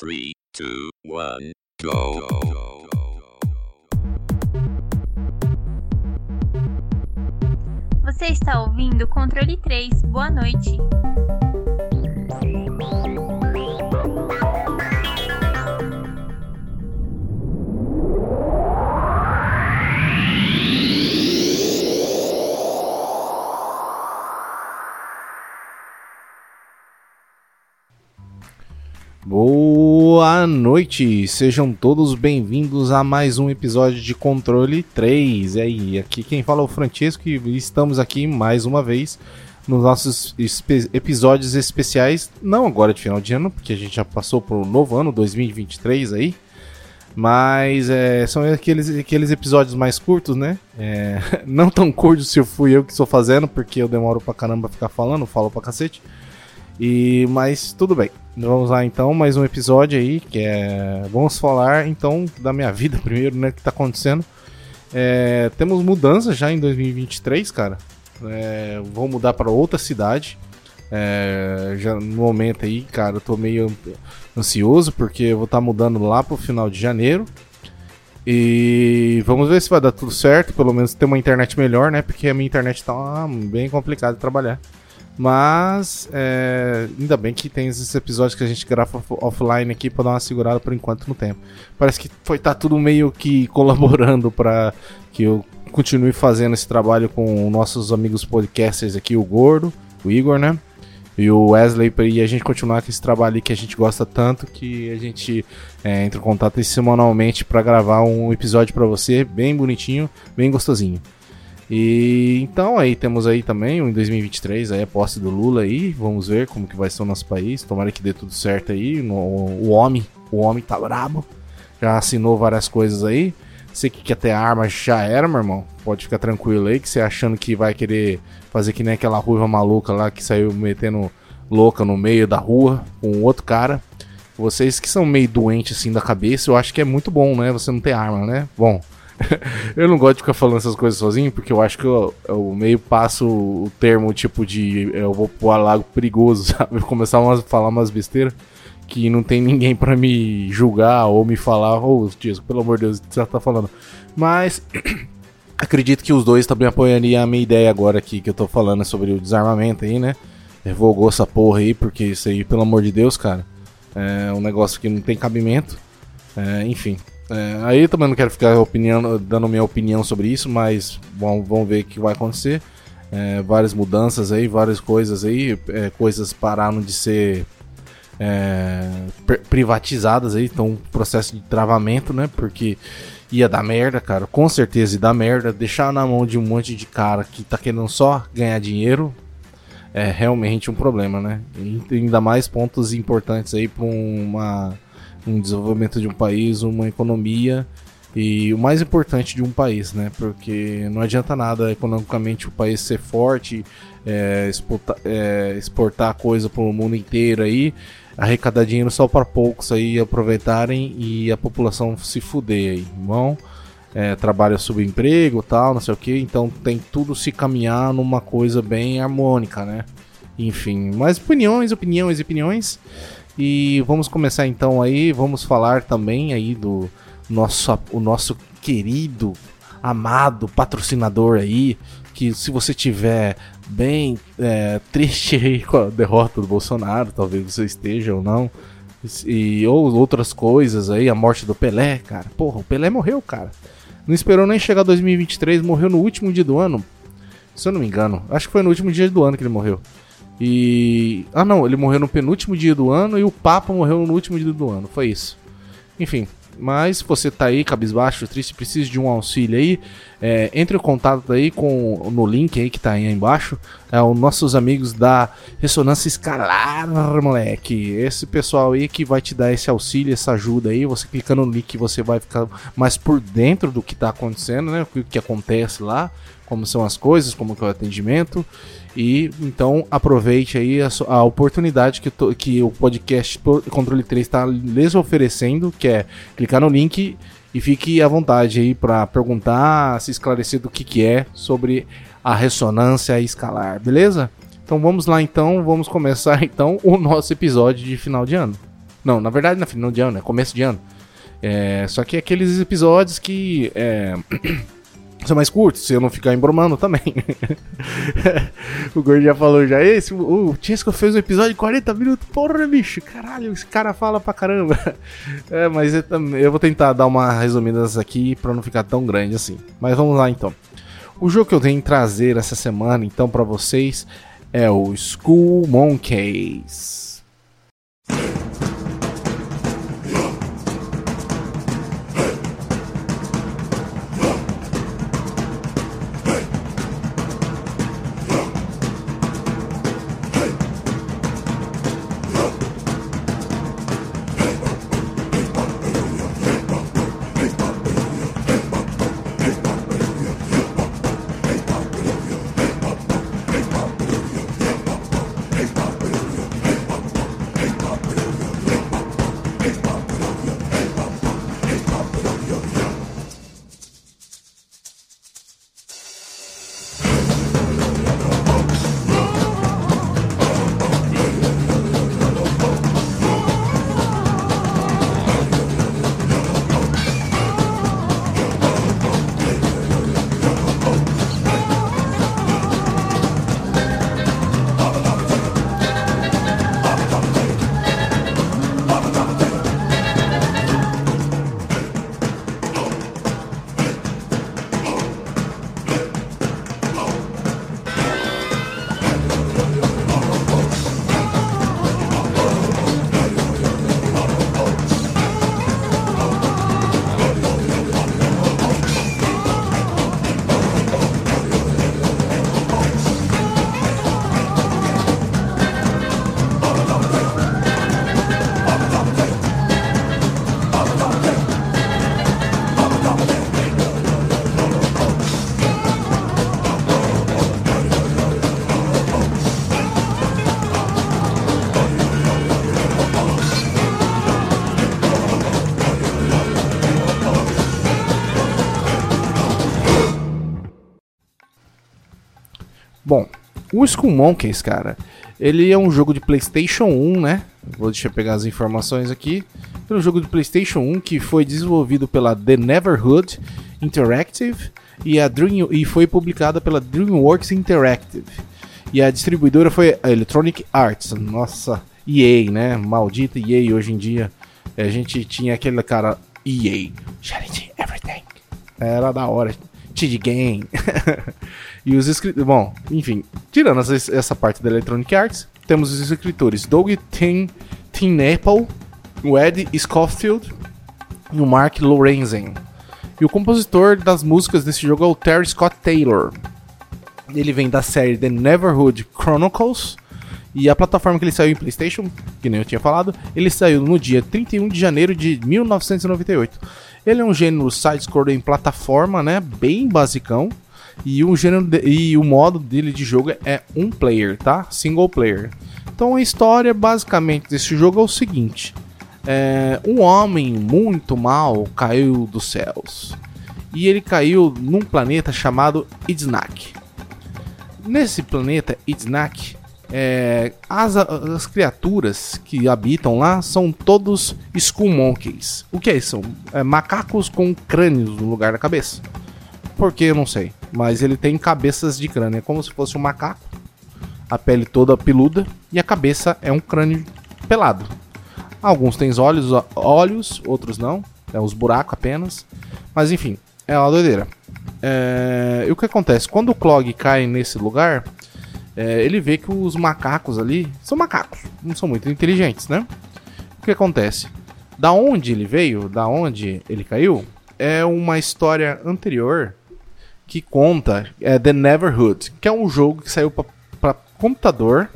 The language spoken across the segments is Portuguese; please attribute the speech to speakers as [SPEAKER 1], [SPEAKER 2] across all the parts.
[SPEAKER 1] 3, 2, 1, go.
[SPEAKER 2] Você está ouvindo Controle 3. Boa noite.
[SPEAKER 3] Boa noite, sejam todos bem-vindos a mais um episódio de Controle 3. E aí, aqui quem fala é o Francesco e estamos aqui mais uma vez nos nossos espe- episódios especiais, não agora de final de ano, porque a gente já passou por um novo ano, 2023 aí, mas é, são aqueles, aqueles episódios mais curtos, né? É, não tão curtos se eu fui eu que estou fazendo, porque eu demoro pra caramba ficar falando, falo pra cacete. E, mas tudo bem. Vamos lá então, mais um episódio aí, que é. Vamos falar então da minha vida primeiro, né? Que tá acontecendo. É, temos mudanças já em 2023, cara. É, vou mudar para outra cidade. É, já no momento aí, cara, eu tô meio ansioso porque eu vou estar mudando lá pro final de janeiro. E vamos ver se vai dar tudo certo, pelo menos ter uma internet melhor, né? Porque a minha internet tá bem complicada de trabalhar. Mas é, ainda bem que tem esses episódios que a gente grava off- offline aqui pra dar uma segurada por enquanto no tempo. Parece que foi tá tudo meio que colaborando para que eu continue fazendo esse trabalho com nossos amigos podcasters aqui, o Gordo, o Igor, né? E o Wesley, e a gente continuar com esse trabalho que a gente gosta tanto que a gente é, entra em contato semanalmente para gravar um episódio para você, bem bonitinho, bem gostosinho. E então aí temos aí também, em 2023, aí a posse do Lula aí, vamos ver como que vai ser o nosso país, tomara que dê tudo certo aí, no- o homem, o homem tá brabo, já assinou várias coisas aí, você que quer ter arma já era, meu irmão, pode ficar tranquilo aí, que você achando que vai querer fazer que nem aquela ruiva maluca lá que saiu metendo louca no meio da rua com outro cara, vocês que são meio doentes assim da cabeça, eu acho que é muito bom, né, você não ter arma, né, bom... Eu não gosto de ficar falando essas coisas sozinho, porque eu acho que eu, eu meio passo o termo tipo de eu vou pro lago perigoso, sabe? Eu começar a falar umas besteiras que não tem ninguém pra me julgar ou me falar, ô, oh, Dias, pelo amor de Deus, o que você tá falando? Mas acredito que os dois também apoiariam a minha ideia agora aqui que eu tô falando sobre o desarmamento aí, né? Revogou essa porra aí, porque isso aí, pelo amor de Deus, cara, é um negócio que não tem cabimento. É, enfim, é, aí também não quero ficar opinião, dando minha opinião sobre isso, mas bom, vamos ver o que vai acontecer. É, várias mudanças aí, várias coisas aí, é, coisas pararam de ser é, pri- privatizadas aí, então processo de travamento, né? Porque ia dar merda, cara, com certeza ia dar merda. Deixar na mão de um monte de cara que tá querendo só ganhar dinheiro é realmente um problema, né? E ainda mais pontos importantes aí para uma um desenvolvimento de um país, uma economia e o mais importante de um país, né? Porque não adianta nada economicamente o país ser forte, é, exportar, é, exportar coisa para o mundo inteiro aí, arrecadar dinheiro só para poucos aí aproveitarem e a população se fuder aí, bom? É, trabalho subemprego tal, não sei o que, então tem tudo se caminhar numa coisa bem harmônica, né? Enfim, mas opiniões, opiniões, opiniões. E vamos começar então aí, vamos falar também aí do nosso, o nosso querido, amado patrocinador aí, que se você tiver bem é, triste aí com a derrota do Bolsonaro, talvez você esteja ou não, e ou outras coisas aí, a morte do Pelé, cara, porra, o Pelé morreu, cara. Não esperou nem chegar 2023, morreu no último dia do ano, se eu não me engano, acho que foi no último dia do ano que ele morreu. E. Ah, não, ele morreu no penúltimo dia do ano e o Papa morreu no último dia do ano. Foi isso. Enfim, mas se você tá aí, cabisbaixo, triste, precisa de um auxílio aí, é, entre em contato aí com no link aí que tá aí embaixo. É os nossos amigos da Ressonância Escalar, moleque. Esse pessoal aí que vai te dar esse auxílio, essa ajuda aí. Você clicando no link, você vai ficar mais por dentro do que tá acontecendo, né? O que, que acontece lá, como são as coisas, como é o atendimento. E então aproveite aí a, a oportunidade que, tô- que o podcast Controle 3 está lhes oferecendo, que é clicar no link e fique à vontade aí para perguntar, se esclarecer do que, que é sobre a ressonância escalar, beleza? Então vamos lá então, vamos começar então o nosso episódio de final de ano. Não, na verdade, não é final de ano, é começo de ano. É, só que é aqueles episódios que é, são mais curtos, se eu não ficar embromando também. o Gordo já falou já, esse, o Chesco fez um episódio de 40 minutos, porra, bicho, caralho, esse cara fala pra caramba. É, mas eu, eu vou tentar dar uma resumida aqui pra não ficar tão grande assim. Mas vamos lá então. O jogo que eu tenho trazer essa semana, então, para vocês é o School Monkeys. O Skull Monkeys, cara, ele é um jogo de PlayStation 1, né? Vou deixar pegar as informações aqui. É um jogo de PlayStation 1 que foi desenvolvido pela The Neverhood Interactive e, a Dream, e foi publicada pela DreamWorks Interactive. E a distribuidora foi a Electronic Arts. Nossa, EA, né? Maldita EA hoje em dia. A gente tinha aquele cara EA, Charity Everything. Era da hora. TD Game. e os escritores. Bom, enfim, tirando essa, parte da Electronic Arts, temos os escritores Doug Tim, Tim Apple, o Ed Scofield e o Mark Lorenzen. E o compositor das músicas desse jogo é o Terry Scott Taylor. Ele vem da série The Neverhood Chronicles. E a plataforma que ele saiu em PlayStation, que nem eu tinha falado, ele saiu no dia 31 de janeiro de 1998. Ele é um gênero side-scroller em plataforma, né? Bem basicão. E o gênero de, e o modo dele de jogo é um player, tá? Single player. Então a história basicamente desse jogo é o seguinte: é, um homem muito mal caiu dos céus e ele caiu num planeta chamado Idznak. Nesse planeta Idznak, é, as, as, criaturas que habitam lá são todos Skull Monkeys. O que é isso? É, macacos com crânios no lugar da cabeça. Por que eu não sei. Mas ele tem cabeças de crânio. É como se fosse um macaco. A pele toda peluda e a cabeça é um crânio pelado. Alguns têm olhos, olhos outros não. É os buracos apenas. Mas enfim, é uma doideira. É, e o que acontece? Quando o Clog cai nesse lugar, é, ele vê que os macacos ali são macacos, não são muito inteligentes, né? O que acontece? Da onde ele veio, da onde ele caiu, é uma história anterior que conta é The Neverhood, que é um jogo que saiu para computador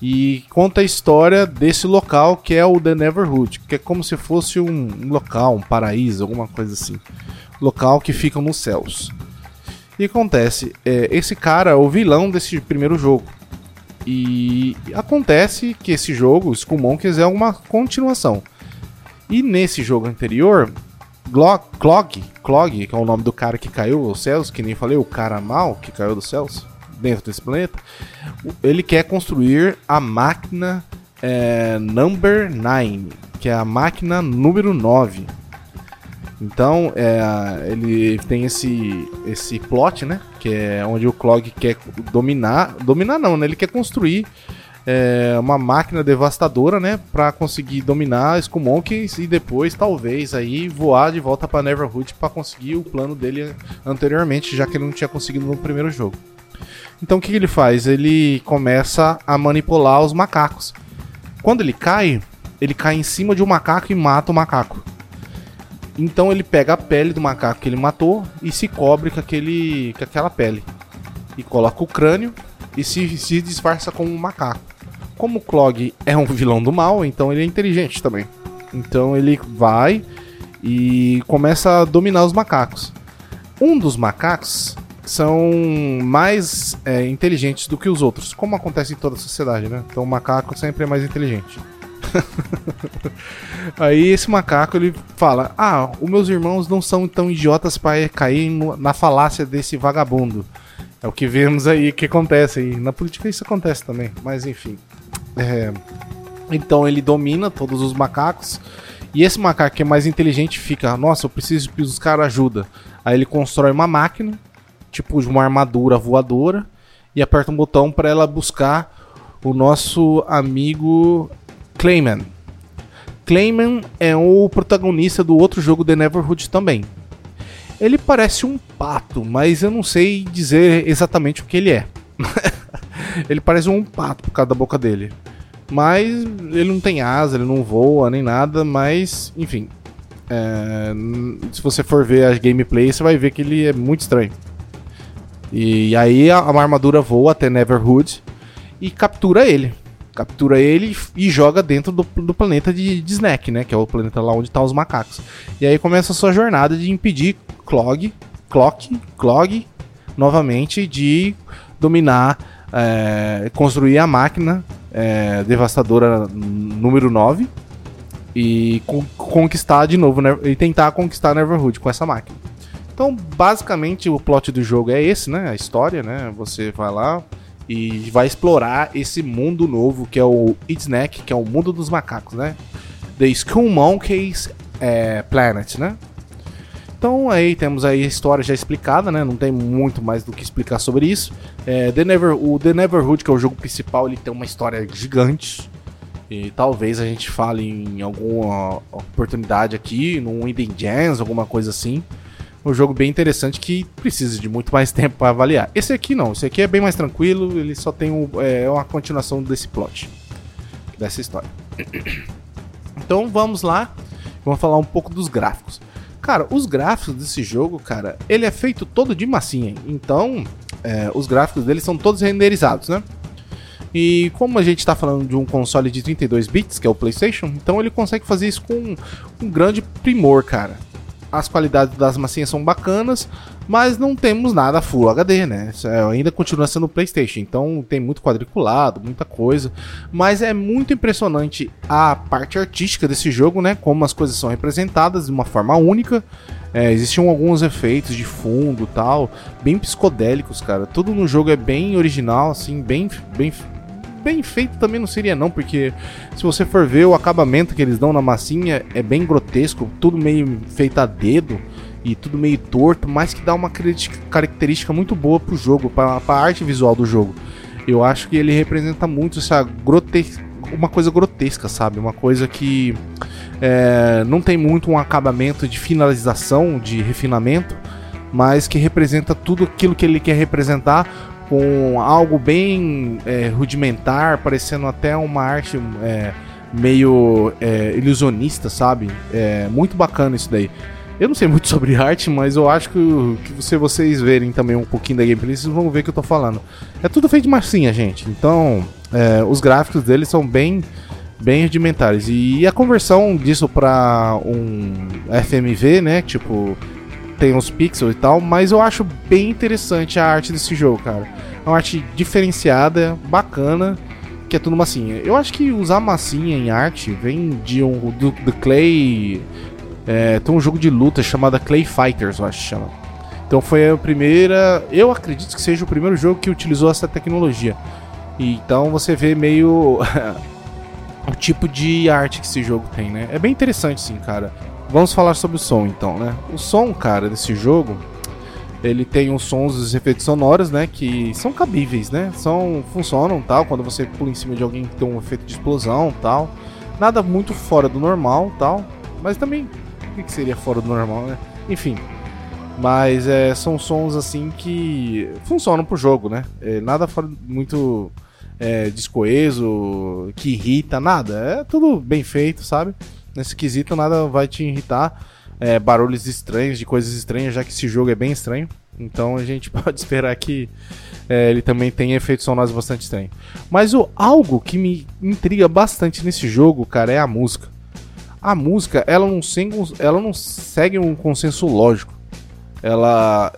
[SPEAKER 3] e conta a história desse local que é o The Neverhood, que é como se fosse um local, um paraíso, alguma coisa assim. Local que fica nos céus. E acontece, é, esse cara é o vilão desse primeiro jogo. E acontece que esse jogo, Skull Monkeys, é uma continuação. E nesse jogo anterior, Clog, Clog, que é o nome do cara que caiu dos céus, que nem falei, o cara mal que caiu dos céus, dentro desse planeta, ele quer construir a máquina é, Number 9. que é a máquina número 9. Então, é, ele tem esse, esse plot, né? Que é onde o Clog quer dominar. Dominar não, né? Ele quer construir é, uma máquina devastadora, né? Pra conseguir dominar Skull Monkeys e depois, talvez, aí voar de volta pra Neverhood para conseguir o plano dele anteriormente, já que ele não tinha conseguido no primeiro jogo. Então, o que, que ele faz? Ele começa a manipular os macacos. Quando ele cai, ele cai em cima de um macaco e mata o macaco. Então ele pega a pele do macaco que ele matou e se cobre com, aquele, com aquela pele. E coloca o crânio e se, se disfarça como um macaco. Como o Clog é um vilão do mal, então ele é inteligente também. Então ele vai e começa a dominar os macacos. Um dos macacos são mais é, inteligentes do que os outros, como acontece em toda a sociedade, né? Então o macaco sempre é mais inteligente. Aí esse macaco ele fala: Ah, os meus irmãos não são tão idiotas para cair na falácia desse vagabundo. É o que vemos aí que acontece aí. Na política isso acontece também, mas enfim. É... Então ele domina todos os macacos. E esse macaco que é mais inteligente fica: Nossa, eu preciso buscar ajuda. Aí ele constrói uma máquina, tipo de uma armadura voadora, e aperta um botão para ela buscar o nosso amigo Clayman. Clayman é o protagonista do outro jogo The Neverhood também. Ele parece um pato, mas eu não sei dizer exatamente o que ele é. ele parece um pato por causa da boca dele. Mas ele não tem asa, ele não voa nem nada, mas enfim. É, se você for ver a gameplay, você vai ver que ele é muito estranho. E aí a, a armadura voa até Neverhood e captura ele captura ele e joga dentro do, do planeta de, de, Snack, né? Que é o planeta lá onde estão tá os macacos. E aí começa a sua jornada de impedir Clog, Clock, Clog, novamente, de dominar, é, construir a máquina é, devastadora número 9 e con conquistar de novo, e tentar conquistar Neverhood com essa máquina. Então, basicamente, o plot do jogo é esse, né? A história, né? Você vai lá, e vai explorar esse mundo novo que é o Snack, que é o mundo dos macacos, né? The Skull Monkeys é, Planet, né? Então aí temos aí a história já explicada, né? Não tem muito mais do que explicar sobre isso. É, The Never, o The Neverhood, que é o jogo principal, ele tem uma história gigante. E talvez a gente fale em alguma oportunidade aqui, num Hidden Gems, alguma coisa assim um jogo bem interessante que precisa de muito mais tempo para avaliar. Esse aqui não, esse aqui é bem mais tranquilo, ele só tem um, é, uma continuação desse plot, dessa história. Então vamos lá, vamos falar um pouco dos gráficos. Cara, os gráficos desse jogo, cara, ele é feito todo de massinha, então é, os gráficos dele são todos renderizados, né? E como a gente está falando de um console de 32 bits, que é o PlayStation, então ele consegue fazer isso com um grande primor, cara as qualidades das massinhas são bacanas, mas não temos nada Full HD, né? É, ainda continua sendo PlayStation, então tem muito quadriculado, muita coisa, mas é muito impressionante a parte artística desse jogo, né? Como as coisas são representadas de uma forma única. É, existiam alguns efeitos de fundo tal, bem psicodélicos, cara. Tudo no jogo é bem original, assim, bem, bem, bem feito também não seria não, porque se você for ver o acabamento que eles dão na massinha é bem grotesco, tudo meio feito a dedo e tudo meio torto, mas que dá uma característica muito boa pro jogo, para a arte visual do jogo. Eu acho que ele representa muito essa grotesca, uma coisa grotesca, sabe? Uma coisa que é, não tem muito um acabamento de finalização, de refinamento, mas que representa tudo aquilo que ele quer representar com algo bem é, rudimentar, parecendo até uma arte é, meio é, ilusionista, sabe? É muito bacana isso daí. Eu não sei muito sobre arte, mas eu acho que, que se vocês verem também um pouquinho da gameplay, vocês vão ver o que eu tô falando. É tudo feito de massinha, gente. Então, é, os gráficos deles são bem bem rudimentares. E a conversão disso para um FMV, né? Tipo, tem uns pixels e tal, mas eu acho bem interessante a arte desse jogo, cara. É uma arte diferenciada, bacana, que é tudo massinha. Eu acho que usar massinha em arte vem de um do, do Clay. É, tem um jogo de luta chamado Clay Fighters, eu acho que chama. Então foi a primeira. Eu acredito que seja o primeiro jogo que utilizou essa tecnologia. Então você vê meio. o tipo de arte que esse jogo tem, né? É bem interessante, sim, cara. Vamos falar sobre o som, então, né? O som, cara, desse jogo, ele tem os sons os efeitos sonoros, né? Que são cabíveis, né? São, funcionam, tal. Quando você pula em cima de alguém tem um efeito de explosão, tal. Nada muito fora do normal, tal. Mas também, o que seria fora do normal, né? Enfim, mas é, são sons assim que funcionam pro jogo, né? É, nada fora muito é, descoeso, que irrita, nada. É tudo bem feito, sabe? Nesse quesito nada vai te irritar. É, barulhos estranhos, de coisas estranhas, já que esse jogo é bem estranho. Então a gente pode esperar que é, ele também tenha efeitos sonoros bastante estranhos. Mas o, algo que me intriga bastante nesse jogo, cara, é a música. A música, ela não segue, ela não segue um consenso lógico. Ela,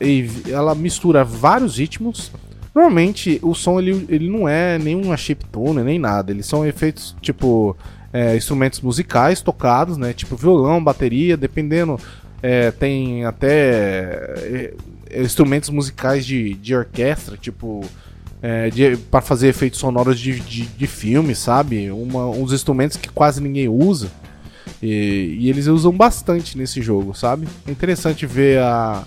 [SPEAKER 3] ela mistura vários ritmos Normalmente o som ele, ele não é nenhuma chiptune nem nada, eles são efeitos tipo é, instrumentos musicais tocados, né? Tipo violão, bateria, dependendo. É, tem até é, instrumentos musicais de, de orquestra, tipo. É, para fazer efeitos sonoros de, de, de filme, sabe? Uma, uns instrumentos que quase ninguém usa. E, e, eles usam bastante nesse jogo, sabe? É interessante ver a,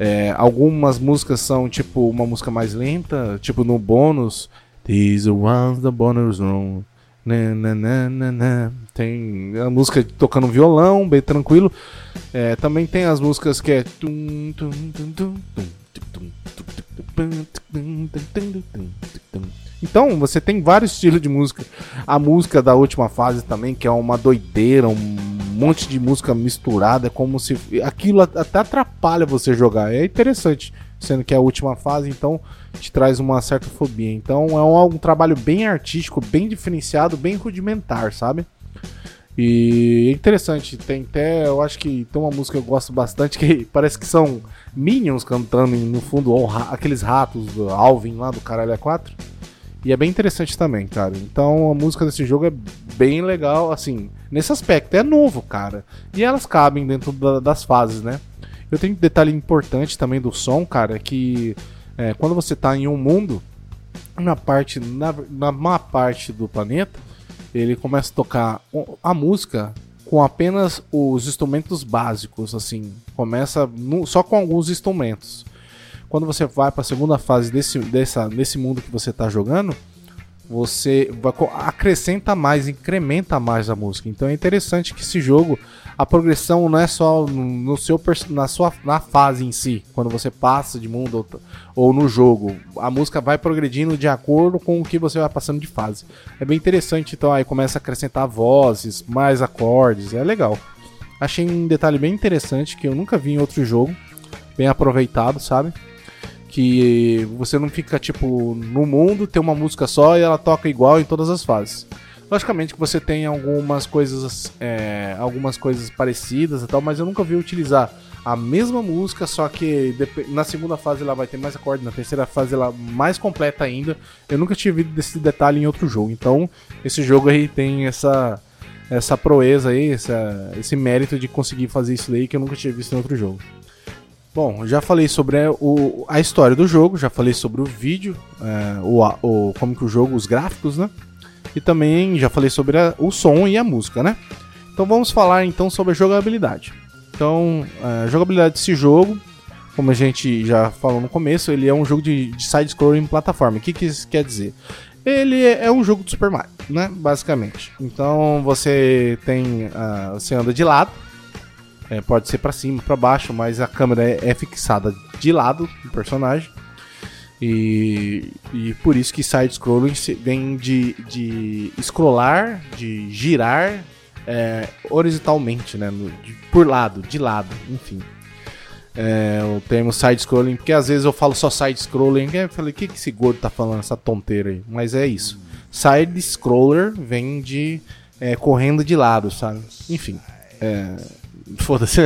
[SPEAKER 3] é, algumas músicas são tipo uma música mais lenta, tipo no bônus. These are ones the bonus room. Na, na, na, na, Tem a música tocando violão, bem tranquilo. É, também tem as músicas que é. Então, você tem vários estilos de música. A música da última fase também, que é uma doideira, um monte de música misturada, é como se aquilo até atrapalha você jogar. É interessante, sendo que é a última fase, então te traz uma certa fobia. Então é um, um trabalho bem artístico, bem diferenciado, bem rudimentar, sabe? E é interessante, tem até, eu acho que tem uma música que eu gosto bastante, que parece que são Minions cantando no fundo, ou aqueles ratos do Alvin lá do Caralho A4. E é bem interessante também, cara. Então a música desse jogo é bem legal, assim, nesse aspecto. É novo, cara. E elas cabem dentro da, das fases, né? Eu tenho um detalhe importante também do som, cara, que é, quando você tá em um mundo, na parte, na, na má parte do planeta, ele começa a tocar a música com apenas os instrumentos básicos, assim. Começa no, só com alguns instrumentos quando você vai para a segunda fase desse, dessa, desse mundo que você está jogando, você vai, acrescenta mais, incrementa mais a música. Então é interessante que esse jogo, a progressão não é só no seu na sua na fase em si, quando você passa de mundo ou, ou no jogo, a música vai progredindo de acordo com o que você vai passando de fase. É bem interessante, então aí começa a acrescentar vozes, mais acordes, é legal. Achei um detalhe bem interessante que eu nunca vi em outro jogo, bem aproveitado, sabe? que você não fica tipo no mundo, tem uma música só e ela toca igual em todas as fases. Logicamente que você tem algumas coisas, é, algumas coisas parecidas e tal, mas eu nunca vi utilizar a mesma música, só que na segunda fase ela vai ter mais acorde, na terceira fase ela mais completa ainda. Eu nunca tive desse detalhe em outro jogo. Então, esse jogo aí tem essa essa proeza aí, essa, esse mérito de conseguir fazer isso aí que eu nunca tinha visto em outro jogo. Bom, já falei sobre o, a história do jogo, já falei sobre o vídeo, é, o, o, como que o jogo, os gráficos, né? E também já falei sobre a, o som e a música, né? Então vamos falar então sobre a jogabilidade. Então, é, a jogabilidade desse jogo, como a gente já falou no começo, ele é um jogo de, de side-scrolling plataforma. O que, que isso quer dizer? Ele é, é um jogo de Super Mario, né? Basicamente. Então você tem. Uh, você anda de lado é, pode ser para cima, para baixo, mas a câmera é, é, fixada de lado do personagem. E, e por isso que side-scrolling vem de, de scrollar, de girar é, horizontalmente, né? No, de, por lado, de lado, enfim. É, o termo side-scrolling, porque às vezes eu falo só side-scrolling, eu falei, o que, que esse gordo tá falando, essa tonteira aí? Mas é isso. Side-scroller vem de é, correndo de lado, sabe? Enfim. É, Foda-se,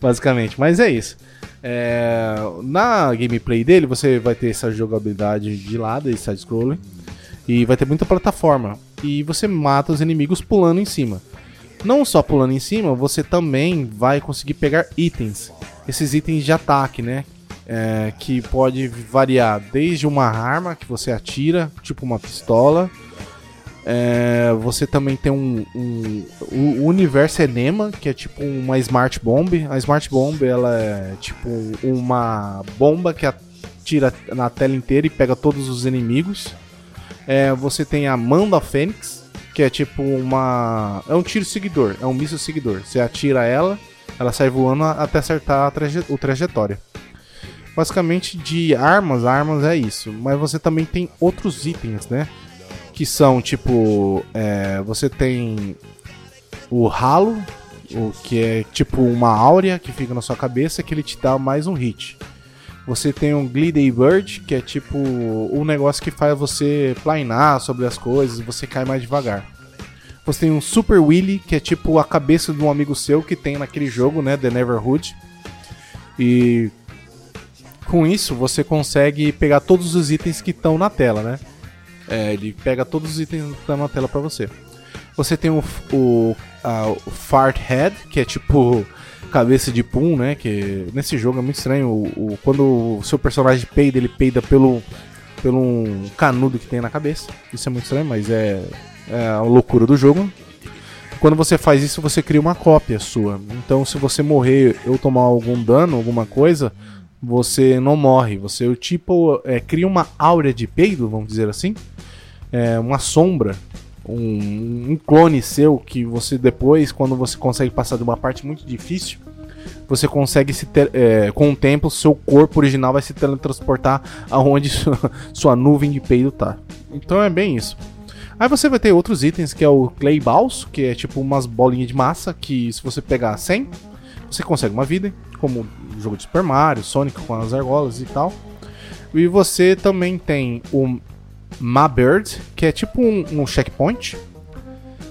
[SPEAKER 3] basicamente. Mas é isso. É, na gameplay dele, você vai ter essa jogabilidade de lado e side-scrolling. E vai ter muita plataforma. E você mata os inimigos pulando em cima. Não só pulando em cima, você também vai conseguir pegar itens. Esses itens de ataque, né? É, que pode variar desde uma arma que você atira, tipo uma pistola, É, você também tem um, um, o universo enema, que é tipo uma Smart Bomb. A Smart Bomb ela é tipo uma bomba que atira na tela inteira e pega todos os inimigos. É, você tem a Manda Fênix, que é tipo uma. É um tiro seguidor, é um míssil seguidor. Você atira ela, ela sai voando até acertar a traje... o trajetória. Basicamente, de armas, armas é isso. Mas você também tem outros itens, né? Que são tipo. É, você tem o ralo, o que é tipo uma áurea que fica na sua cabeça que ele te dá mais um hit. Você tem um Glidey Bird, que é tipo um negócio que faz você planar sobre as coisas, você cai mais devagar. Você tem um Super Willy, que é tipo a cabeça de um amigo seu que tem naquele jogo, né, The Neverhood. E com isso você consegue pegar todos os itens que estão na tela, né? É, ele pega todos os itens que estão na tela para você. Você tem o, o, a, o Fart Head, que é tipo cabeça de pum, né? Que nesse jogo é muito estranho. O, o, quando o seu personagem peida, ele peida pelo, pelo um canudo que tem na cabeça. Isso é muito estranho, mas é, é a loucura do jogo. Quando você faz isso, você cria uma cópia sua. Então, se você morrer ou tomar algum dano, alguma coisa, você não morre. Você, tipo, é, cria uma áurea de peido, vamos dizer assim. É, uma sombra um, um, clone seu que você depois, quando você consegue passar de uma parte muito difícil, você consegue se ter, é, com o tempo seu corpo original vai se teletransportar aonde sua, sua nuvem de peido tá. Então é bem isso. Aí você vai ter outros itens que é o Clay Balls, que é tipo umas bolinhas de massa que se você pegar 100, você consegue uma vida, como jogo de Super Mario, Sonic com as argolas e tal. E você também tem o Ma Bird, que é tipo um, um checkpoint.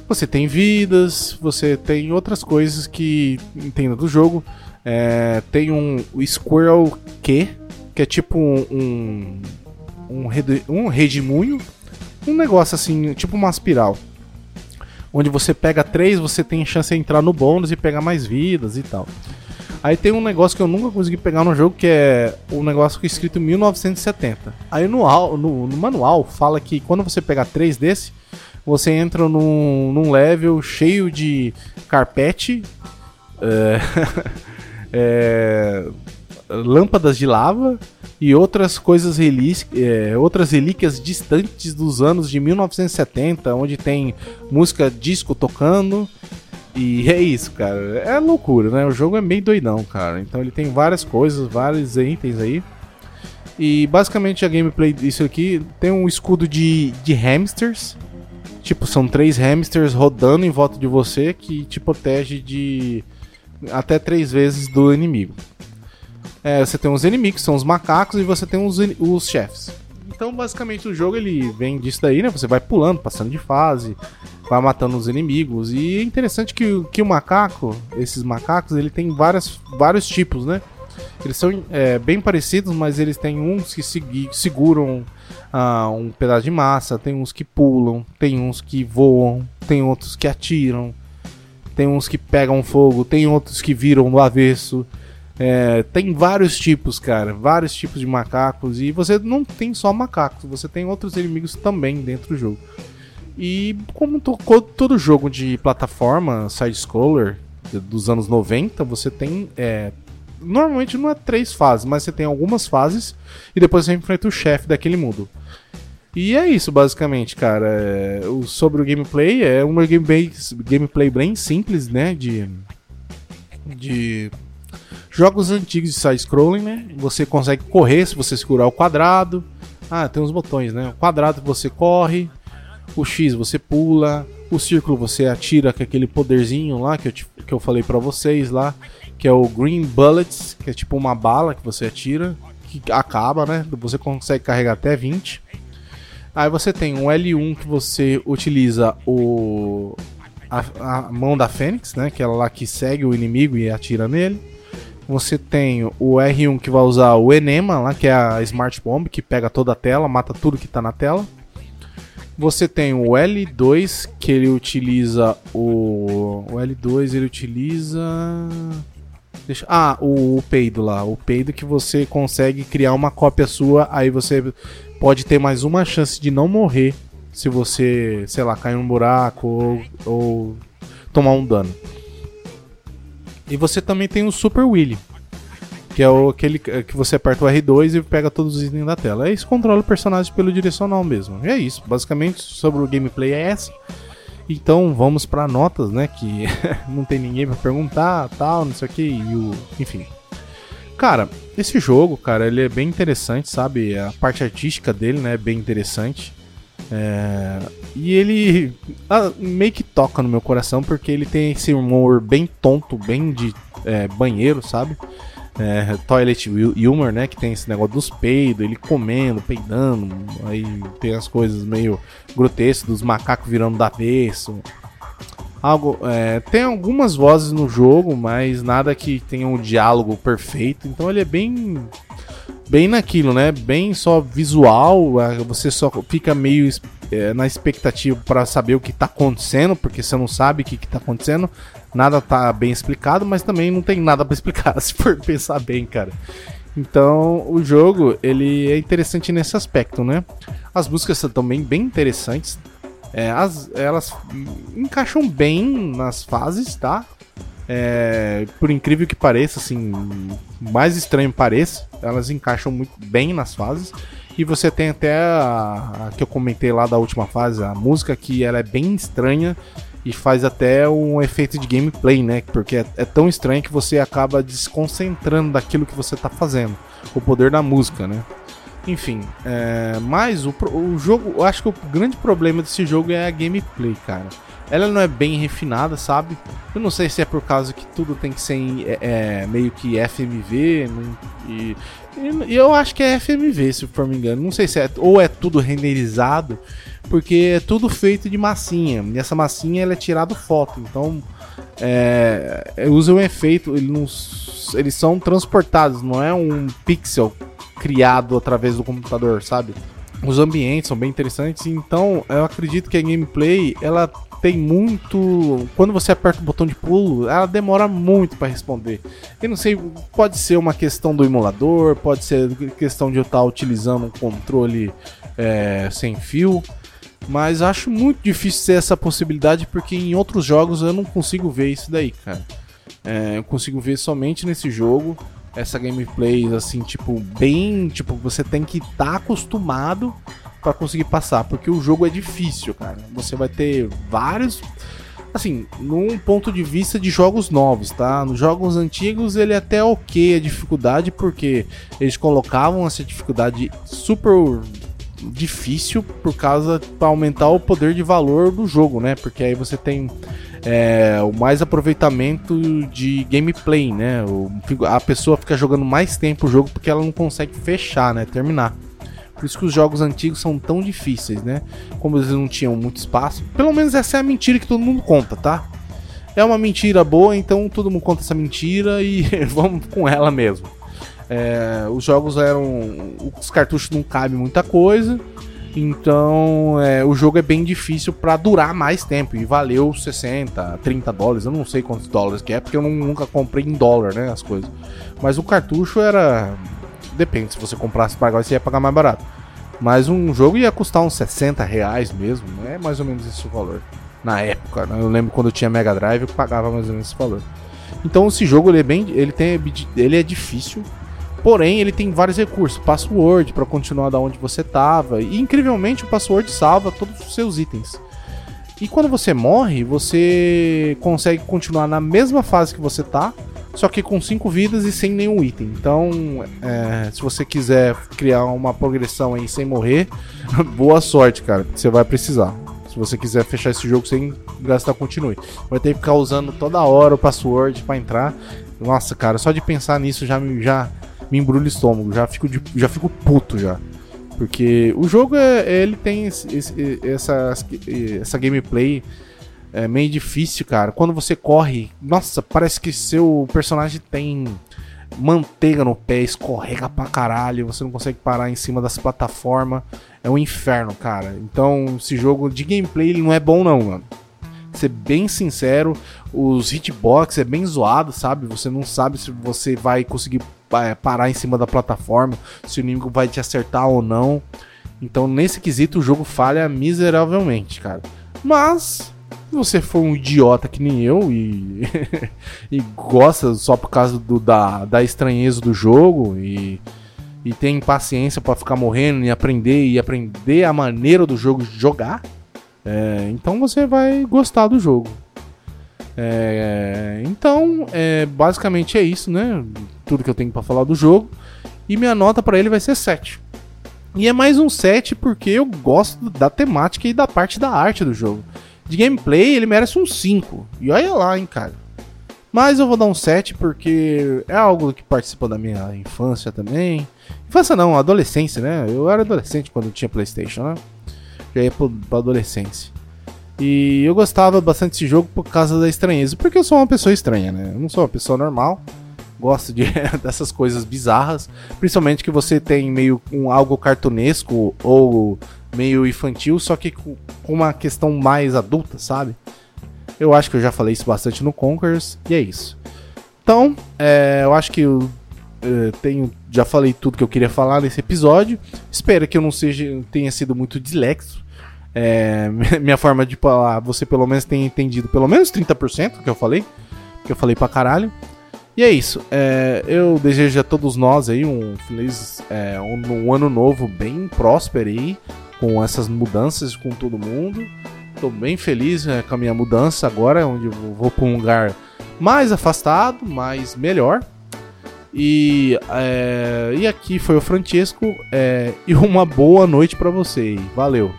[SPEAKER 3] Você tem vidas, você tem outras coisas que entenda do jogo. É, tem um Squirrel Q, que é tipo um, um, um redemoinho. Um negócio assim, tipo uma espiral. Onde você pega três, você tem chance de entrar no bônus e pegar mais vidas e tal. Aí tem um negócio que eu nunca consegui pegar no jogo, que é um negócio que é escrito 1970. Aí no, no, no manual fala que quando você pegar três desse, você entra num, num level cheio de carpete, é, é, lâmpadas de lava e outras coisas é, outras relíquias distantes dos anos de 1970, onde tem música disco tocando e é isso, cara. É loucura, né? O jogo é meio doidão, cara. Então ele tem várias coisas, vários itens aí. E basicamente a gameplay disso aqui tem um escudo de, de hamsters. Tipo, são três hamsters rodando em volta de você que te protege de até três vezes do inimigo. É, você tem os inimigos, são os macacos, e você tem os, os chefes. Então, basicamente, o jogo ele vem disso daí, né? Você vai pulando, passando de fase, vai matando os inimigos. E é interessante que, que o macaco, esses macacos, ele tem várias, vários tipos, né? Eles são é, bem parecidos, mas eles têm uns que seguram ah, um pedaço de massa, tem uns que pulam, tem uns que voam, tem outros que atiram, tem uns que pegam fogo, tem outros que viram do avesso. É, tem vários tipos, cara, vários tipos de macacos e você não tem só macacos, você tem outros inimigos também dentro do jogo. E como to todo jogo de plataforma side-scroller dos anos 90, você tem. É, normalmente não é três fases, mas você tem algumas fases e depois você enfrenta o chefe daquele mundo. E é isso, basicamente, cara. É, o, sobre o gameplay, é uma gameplay, gameplay bem simples, né? De. De. Jogos antigos de side-scrolling, né? Você consegue correr se você segurar o quadrado. Ah, tem uns botões, né? O quadrado você corre, o X você pula, o círculo você atira com aquele poderzinho lá que eu, te, que eu falei para vocês lá, que é o Green Bullets, que é tipo uma bala que você atira, que acaba, né? Você consegue carregar até 20. Aí você tem um L1 que você utiliza o a, a mão da Fênix, né? Que é ela lá que segue o inimigo e atira nele. Você tem o R1 que vai usar o Enema lá, que é a Smart Bomb, que pega toda a tela, mata tudo que tá na tela. Você tem o L2 que ele utiliza o. O L2 ele utiliza. Deixa... Ah, o, o peido lá. O peido que você consegue criar uma cópia sua. Aí você pode ter mais uma chance de não morrer se você, sei lá, cair num buraco ou, ou tomar um dano. E você também tem o Super Willy, que é o, aquele que você aperta o R2 e pega todos os itens da tela. Aí você controla o personagem pelo direcional mesmo. E é isso, basicamente sobre o gameplay é essa. Então vamos para notas, né? Que não tem ninguém para perguntar, tal, não sei o que, e o, enfim. Cara, esse jogo, cara, ele é bem interessante, sabe? A parte artística dele, né, é bem interessante. É... E ele ah, meio que toca no meu coração porque ele tem esse humor bem tonto, bem de é, banheiro, sabe? É, toilet humor, né? Que tem esse negócio dos peidos, ele comendo, peidando. Aí tem as coisas meio grotescas dos macacos virando da avesso. Algo, é, tem algumas vozes no jogo, mas nada que tenha um diálogo perfeito. Então ele é bem bem naquilo, né? Bem só visual, você só fica meio é, na expectativa para saber o que tá acontecendo, porque você não sabe o que, que tá acontecendo. Nada tá bem explicado, mas também não tem nada para explicar, se for pensar bem, cara. Então, o jogo, ele é interessante nesse aspecto, né? As músicas são também bem interessantes. É, as, elas encaixam bem nas fases, tá? É, por incrível que pareça, assim, mais estranho pareça, elas encaixam muito bem nas fases. E você tem até a, a, que eu comentei lá da última fase, a música que ela é bem estranha e faz até um efeito de gameplay, né? Porque é, é tão estranho que você acaba desconcentrando daquilo que você está fazendo. O poder da música, né? Enfim, é, mas o, o jogo, eu acho que o grande problema desse jogo é a gameplay, cara. Ela não é bem refinada, sabe? Eu não sei se é por causa que tudo tem que ser em, é, é, meio que FMV. E, e, eu acho que é FMV, se for me engano. Não sei se é. Ou é tudo renderizado, porque é tudo feito de massinha. E essa massinha ela é tirada foto. Então. É, usa um efeito. Ele não, eles são transportados, não é um pixel criado através do computador, sabe? Os ambientes são bem interessantes, então eu acredito que a gameplay ela tem muito. Quando você aperta o botão de pulo, ela demora muito para responder. Eu não sei, pode ser uma questão do emulador, pode ser questão de eu estar utilizando um controle é, sem fio. Mas acho muito difícil ser essa possibilidade porque em outros jogos eu não consigo ver isso daí, cara. É, eu consigo ver somente nesse jogo essa gameplay assim, tipo, bem, tipo, você tem que estar tá acostumado para conseguir passar, porque o jogo é difícil, cara. Você vai ter vários assim, num ponto de vista de jogos novos, tá? Nos jogos antigos ele é até ok a dificuldade, porque eles colocavam essa dificuldade super difícil por causa para aumentar o poder de valor do jogo, né? Porque aí você tem é, o mais aproveitamento de gameplay, né? O, a pessoa fica jogando mais tempo o jogo porque ela não consegue fechar, né? Terminar. Por isso que os jogos antigos são tão difíceis, né? Como eles não tinham muito espaço. Pelo menos essa é a mentira que todo mundo conta, tá? É uma mentira boa, então todo mundo conta essa mentira e vamos com ela mesmo. É, os jogos eram. Os cartuchos não cabem muita coisa. Então é, o jogo é bem difícil para durar mais tempo. E valeu 60, 30 dólares. Eu não sei quantos dólares que é, porque eu nunca comprei em dólar, né? As coisas. Mas o cartucho era Depende, se você comprasse para agora, você ia pagar mais barato. Mas um jogo ia custar uns 60 reais mesmo, é mais ou menos esse o valor. Na época, né? eu lembro quando eu tinha Mega Drive, eu pagava mais ou menos esse valor. Então esse jogo ele é bem, ele tem, ele é difícil, porém ele tem vários recursos, password para continuar da onde você tava e incrivelmente o password salva todos os seus itens. E quando você morre, você consegue continuar na mesma fase que você tá, só que com 5 vidas e sem nenhum item. Então, é, se você quiser criar uma progressão aí sem morrer, boa sorte, cara, você vai precisar. Se você quiser fechar esse jogo sem gastar continue. Vai ter que ficar usando toda hora o password para entrar. Nossa, cara, só de pensar nisso já me, já me embrulha o estômago, já fico, de, já fico puto já. Porque o jogo é, ele tem esse, esse, essa, essa gameplay é meio difícil, cara. Quando você corre, nossa, parece que seu personagem tem manteiga no pé, escorrega pra caralho, você não consegue parar em cima das plataformas. É um inferno, cara. Então, esse jogo de gameplay ele não é bom não, mano. Ser bem sincero, os hitbox é bem zoado, sabe? Você não sabe se você vai conseguir é, parar em cima da plataforma, se o inimigo vai te acertar ou não. Então, nesse quesito, o jogo falha miseravelmente, cara. Mas, se você for um idiota que nem eu e, e gosta só por causa do, da, da estranheza do jogo e, e tem paciência para ficar morrendo e aprender e aprender a maneira do jogo jogar, é, então você vai gostar do jogo. É, então, é, basicamente é isso, né? Tudo que eu tenho para falar do jogo. E minha nota para ele vai ser 7. E é mais um 7 porque eu gosto da temática e da parte da arte do jogo. De gameplay, ele merece um 5. E olha lá, hein, cara. Mas eu vou dar um 7 porque é algo que participou da minha infância também. Infância não, adolescência, né? Eu era adolescente quando tinha Playstation, né? Já ia pra adolescência. E eu gostava bastante desse jogo por causa da estranheza. Porque eu sou uma pessoa estranha, né? Eu não sou uma pessoa normal gosto de, dessas coisas bizarras, principalmente que você tem meio um algo cartunesco ou meio infantil, só que com uma questão mais adulta, sabe? Eu acho que eu já falei isso bastante no Conquers, e é isso. Então, é, eu acho que eu é, tenho, já falei tudo que eu queria falar nesse episódio. Espero que eu não seja, tenha sido muito dislexo. É, minha forma de falar, você pelo menos tenha entendido pelo menos 30% do que eu falei, que eu falei pra caralho. E é isso. É, eu desejo a todos nós aí um feliz é, um, um, ano novo bem próspero aí, com essas mudanças com todo mundo. Estou bem feliz é, com a minha mudança agora, onde eu vou para um lugar mais afastado, mais melhor. E, é, e aqui foi o Francesco. É, e uma boa noite para você. Valeu.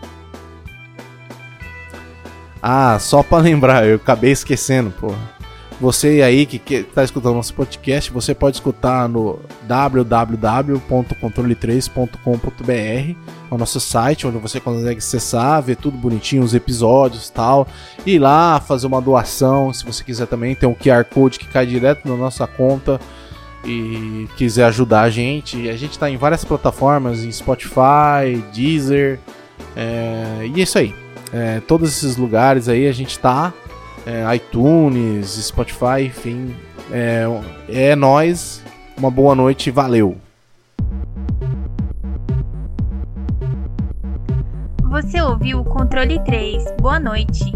[SPEAKER 3] Ah, só para lembrar, eu acabei esquecendo, porra. Você aí que está escutando nosso podcast, você pode escutar no www.controle3.com.br, o nosso site onde você consegue acessar, ver tudo bonitinho, os episódios e tal, ir lá fazer uma doação, se você quiser também, tem um QR Code que cai direto na nossa conta e quiser ajudar a gente. A gente está em várias plataformas, em Spotify, Deezer, é, e é isso aí. É, todos esses lugares aí a gente está é, iTunes, Spotify, enfim. É, é nós. Uma boa noite, valeu.
[SPEAKER 2] Você ouviu o Controle 3. Boa noite.